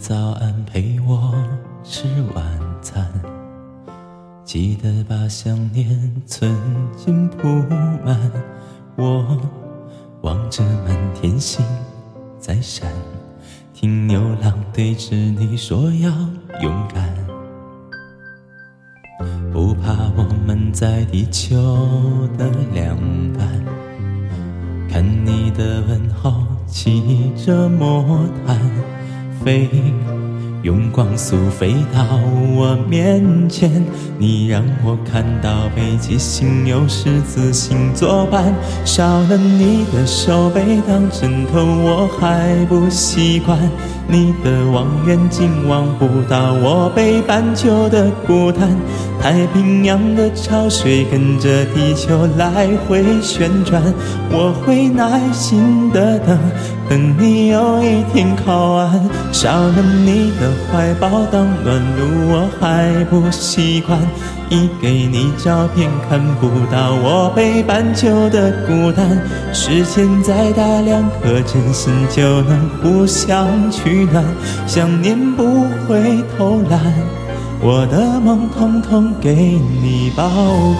早安陪我吃晚餐，记得把想念存进铺满。我望着满天星在闪，听牛郎对着你说要勇敢，不怕我们在地球的两端，看你的问候骑着魔毯。飞，用光速飞到我面前，你让我看到北极星有十字星作伴，少了你的手背当枕头，我还不习惯。你的望远镜望不到我北半球的孤单，太平洋的潮水跟着地球来回旋转，我会耐心的等，等你有一天靠岸。少了你的怀抱当暖炉，我还不习惯。一给你照片，看不到我北半球的孤单。时间再大两颗真心，就能互相取暖。想念不会偷懒，我的梦统统给你保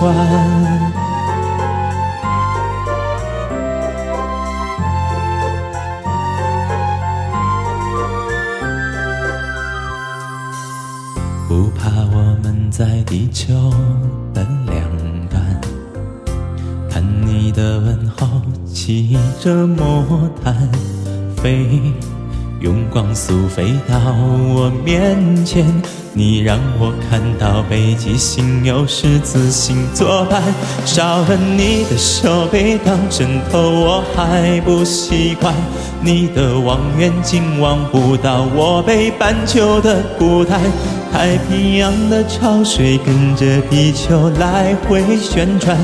管。不怕我们在地球的两端，看你的问候骑着魔毯飞，用光速飞到我面前。你让我看到北极星有十字星作伴，少了你的手背当枕头，我还不习惯。你的望远镜望不到我北半球的孤单，太平洋的潮水跟着地球来回旋转，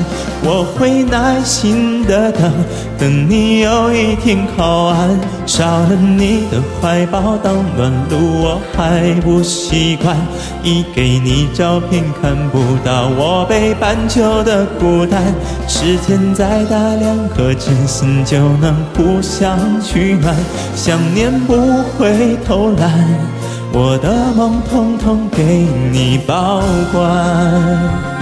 我会耐心的等，等你有一天靠岸。少了你的怀抱当暖炉，我还不习惯。一给你照片，看不到我北半球的孤单。时间再大两颗真心，就能互相取暖。想念不会偷懒，我的梦统统给你保管。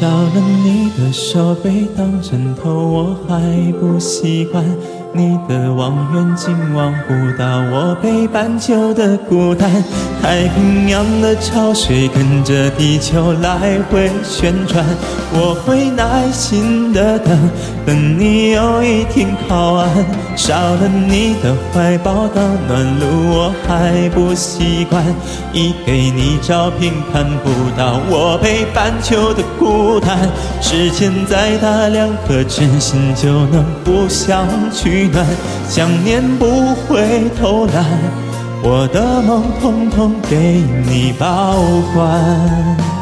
少了你的手背当枕头，我还不习惯。你的望远镜望不到我北半球的孤单，太平洋的潮水跟着地球来回旋转，我会耐心的等，等你有一天靠岸。少了你的怀抱当暖炉，我还不习惯。一给你照片，看不到我北半球的孤单。时间再大两颗真心，就能互相取暖。想念不会偷懒，我的梦统统给你保管。